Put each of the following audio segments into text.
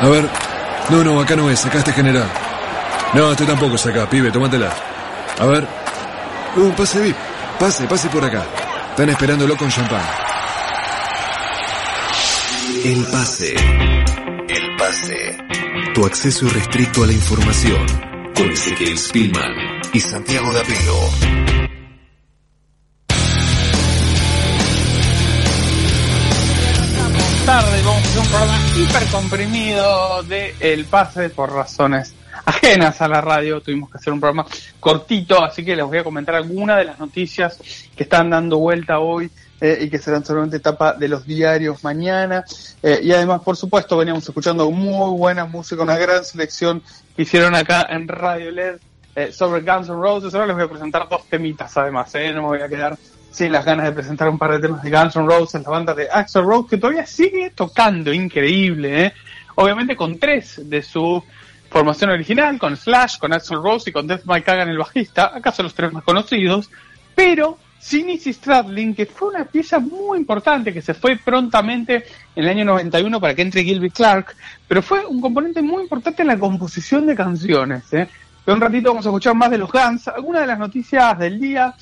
A ver. No, no, acá no es, acá este general. No, este tampoco es acá, pibe, tómatela. A ver. Un pase VIP. Pase, pase por acá. Están esperándolo con champán. El pase. El pase. Tu acceso irrestricto a la información. Con Ezequiel Spillman y Santiago Dapelo. Tarde vamos a hacer un programa hiper comprimido de El Pase por razones ajenas a la radio. Tuvimos que hacer un programa cortito, así que les voy a comentar algunas de las noticias que están dando vuelta hoy eh, y que serán solamente etapa de los diarios mañana. Eh, y además, por supuesto, veníamos escuchando muy buena música, una gran selección que hicieron acá en Radio LED eh, sobre Guns N' Roses. Ahora les voy a presentar dos temitas, además, no me voy a quedar sin las ganas de presentar un par de temas de Guns N' Roses, la banda de Axel Rose, que todavía sigue tocando, increíble, Obviamente con tres de su formación original, con Slash, con Axel Rose y con Death Mike Kagan el bajista, acaso los tres más conocidos, pero sin Izzy Stradlin, que fue una pieza muy importante, que se fue prontamente en el año 91 para que entre Gilby Clark, pero fue un componente muy importante en la composición de canciones. ¿eh? un ratito vamos a escuchar más de los Guns, algunas de las noticias del día,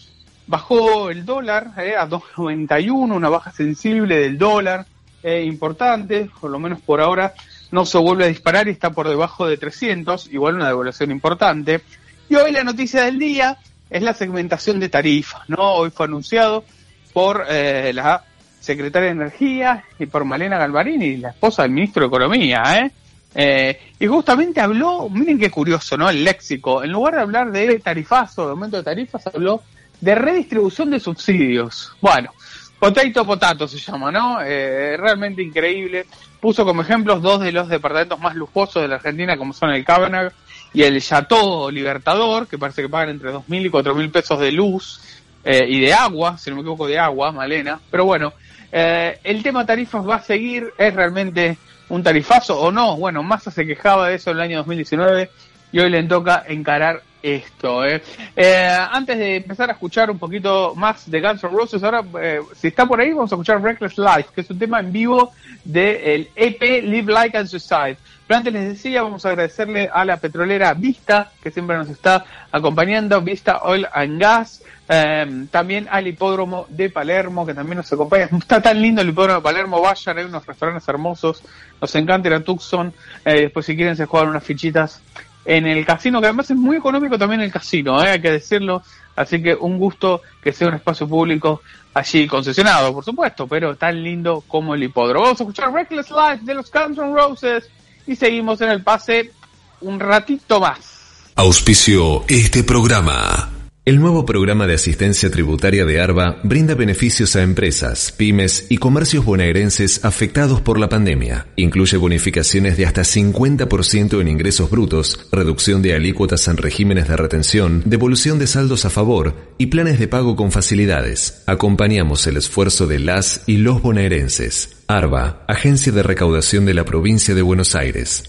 bajó el dólar ¿eh? a 2.91, una baja sensible del dólar, eh, importante, por lo menos por ahora no se vuelve a disparar y está por debajo de 300, igual una devaluación importante. Y hoy la noticia del día es la segmentación de tarifas, ¿no? Hoy fue anunciado por eh, la secretaria de Energía y por Malena Galvarini, la esposa del ministro de Economía, ¿eh? ¿eh? y justamente habló, miren qué curioso, ¿no? El léxico, en lugar de hablar de tarifazo, de aumento de tarifas, habló de redistribución de subsidios. Bueno, Potato Potato se llama, ¿no? Eh, realmente increíble. Puso como ejemplos dos de los departamentos más lujosos de la Argentina, como son el Cabernet y el Chateau Libertador, que parece que pagan entre 2.000 y 4.000 pesos de luz eh, y de agua, si no me equivoco, de agua, Malena. Pero bueno, eh, el tema tarifas va a seguir, es realmente un tarifazo o no. Bueno, Massa se quejaba de eso en el año 2019 y hoy le toca encarar esto. ¿eh? ¿eh? antes de empezar a escuchar un poquito más de Guns N' Roses, ahora, eh, si está por ahí, vamos a escuchar Reckless Life, que es un tema en vivo del EP Live Like and Suicide. Pero antes les decía, vamos a agradecerle a la petrolera Vista, que siempre nos está acompañando, Vista Oil and Gas, em, también al hipódromo de Palermo, que también nos acompaña. Está tan lindo el hipódromo de Palermo, vayan, hay unos restaurantes hermosos, nos encanta ir a Tucson, eh, después si quieren se juegan unas fichitas en el casino, que además es muy económico también el casino, ¿eh? hay que decirlo. Así que un gusto que sea un espacio público allí concesionado, por supuesto, pero tan lindo como el hipódromo. Vamos a escuchar Reckless Life de los Guns N' Roses y seguimos en el pase un ratito más. Auspicio este programa. El nuevo programa de asistencia tributaria de ARBA brinda beneficios a empresas, pymes y comercios bonaerenses afectados por la pandemia. Incluye bonificaciones de hasta 50% en ingresos brutos, reducción de alícuotas en regímenes de retención, devolución de saldos a favor y planes de pago con facilidades. Acompañamos el esfuerzo de las y los bonaerenses. ARBA, Agencia de Recaudación de la Provincia de Buenos Aires.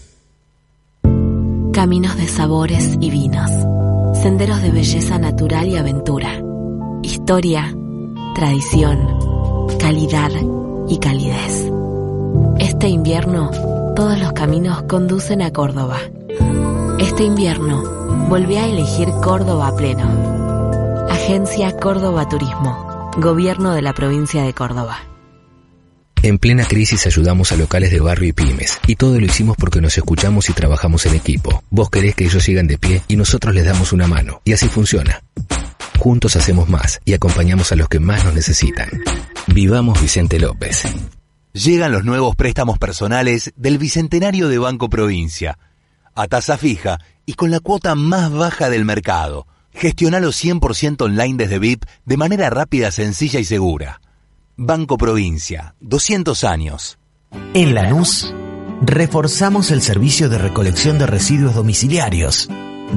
Caminos de sabores y vinos senderos de belleza natural y aventura, historia, tradición, calidad y calidez. Este invierno, todos los caminos conducen a Córdoba. Este invierno, volví a elegir Córdoba pleno. Agencia Córdoba Turismo, Gobierno de la provincia de Córdoba. En plena crisis ayudamos a locales de barrio y pymes, y todo lo hicimos porque nos escuchamos y trabajamos en equipo. Vos querés que ellos sigan de pie y nosotros les damos una mano, y así funciona. Juntos hacemos más y acompañamos a los que más nos necesitan. Vivamos Vicente López. Llegan los nuevos préstamos personales del Bicentenario de Banco Provincia, a tasa fija y con la cuota más baja del mercado. Gestionalo 100% online desde VIP de manera rápida, sencilla y segura. Banco Provincia, 200 años. En Lanús, reforzamos el servicio de recolección de residuos domiciliarios.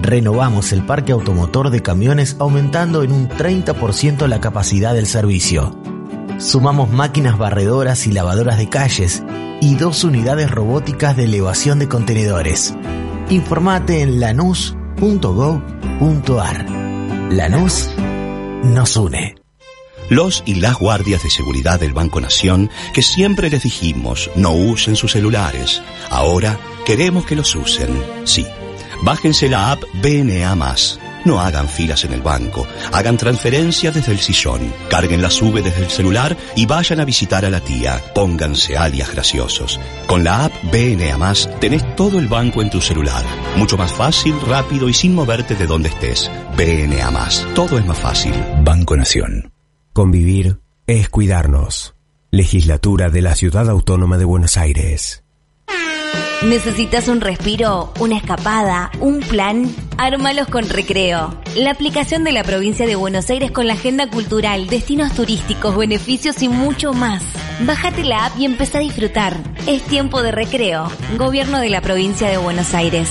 Renovamos el parque automotor de camiones aumentando en un 30% la capacidad del servicio. Sumamos máquinas barredoras y lavadoras de calles y dos unidades robóticas de elevación de contenedores. Informate en lanús.gov.ar. Lanús nos une los y las guardias de seguridad del Banco Nación que siempre les dijimos no usen sus celulares. Ahora queremos que los usen. Sí. Bájense la app BNA no hagan filas en el banco, hagan transferencias desde el sillón, carguen la sube desde el celular y vayan a visitar a la tía. Pónganse alias graciosos. Con la app BNA tenés todo el banco en tu celular. Mucho más fácil, rápido y sin moverte de donde estés. BNA. Todo es más fácil. Banco Nación. Convivir es cuidarnos. Legislatura de la Ciudad Autónoma de Buenos Aires. ¿Necesitas un respiro, una escapada, un plan? Ármalos con Recreo. La aplicación de la provincia de Buenos Aires con la agenda cultural, destinos turísticos, beneficios y mucho más. Bájate la app y empieza a disfrutar. Es tiempo de recreo. Gobierno de la provincia de Buenos Aires.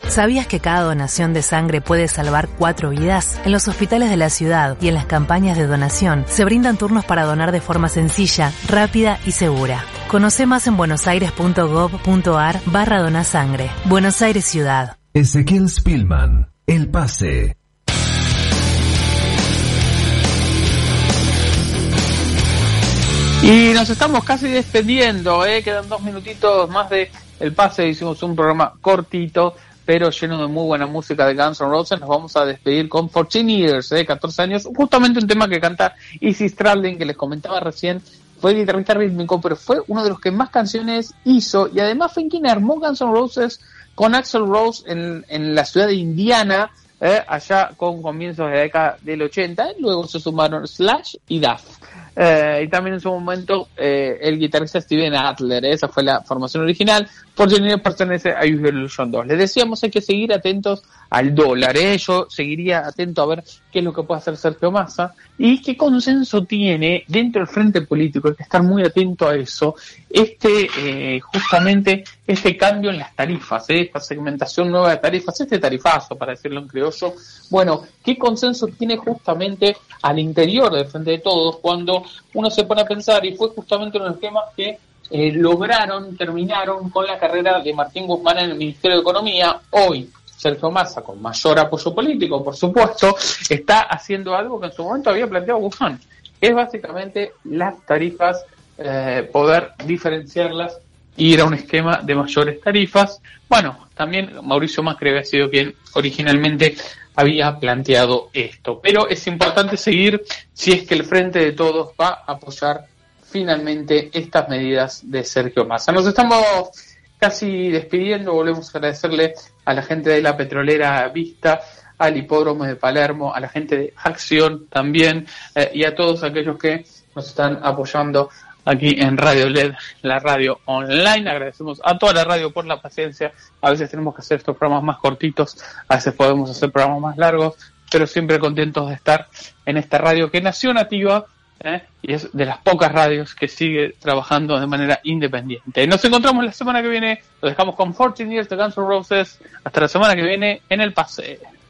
¿Sabías que cada donación de sangre puede salvar cuatro vidas? En los hospitales de la ciudad y en las campañas de donación se brindan turnos para donar de forma sencilla, rápida y segura. Conoce más en buenosaires.gov.ar barra donasangre. Buenos Aires Ciudad. Ezequiel Spillman, El Pase. Y nos estamos casi despediendo, ¿eh? quedan dos minutitos más de el pase, hicimos un programa cortito, pero lleno de muy buena música de Guns N' Roses. Nos vamos a despedir con 14 Years, ¿eh? 14 años, justamente un tema que canta Izzy Stradlin, que les comentaba recién, fue guitarrista rítmico, pero fue uno de los que más canciones hizo, y además fue quien armó Guns N' Roses con Axel Rose en, en la ciudad de Indiana, ¿eh? allá con comienzos de la década del 80, y luego se sumaron Slash y Duff. Eh, y también en su momento eh, el guitarrista Steven Adler, esa fue la formación original. Por pertenece a Use Illusion 2. Les decíamos hay que seguir atentos al dólar, ¿eh? yo seguiría atento a ver qué es lo que puede hacer Sergio Massa y qué consenso tiene dentro del frente político, hay que estar muy atento a eso, este eh, justamente este cambio en las tarifas, ¿eh? esta segmentación nueva de tarifas, este tarifazo, para decirlo en criollo, bueno, qué consenso tiene justamente al interior del frente de todos cuando uno se pone a pensar, y fue justamente uno de los temas que eh, lograron, terminaron con la carrera de Martín Guzmán en el Ministerio de Economía, hoy Sergio Massa, con mayor apoyo político, por supuesto, está haciendo algo que en su momento había planteado Guzmán. Es básicamente las tarifas, eh, poder diferenciarlas ir a un esquema de mayores tarifas. Bueno, también Mauricio Macri había sido quien originalmente había planteado esto. Pero es importante seguir si es que el Frente de Todos va a apoyar finalmente estas medidas de Sergio Massa. Nos estamos casi despidiendo, volvemos a agradecerle a la gente de la petrolera Vista, al hipódromo de Palermo, a la gente de Acción también eh, y a todos aquellos que nos están apoyando aquí en Radio LED, la radio online. Agradecemos a toda la radio por la paciencia. A veces tenemos que hacer estos programas más cortitos, a veces podemos hacer programas más largos, pero siempre contentos de estar en esta radio que nació nativa ¿eh? y es de las pocas radios que sigue trabajando de manera independiente. Nos encontramos la semana que viene, lo dejamos con 14 Years de Guns N' Roses, hasta la semana que viene en el pase.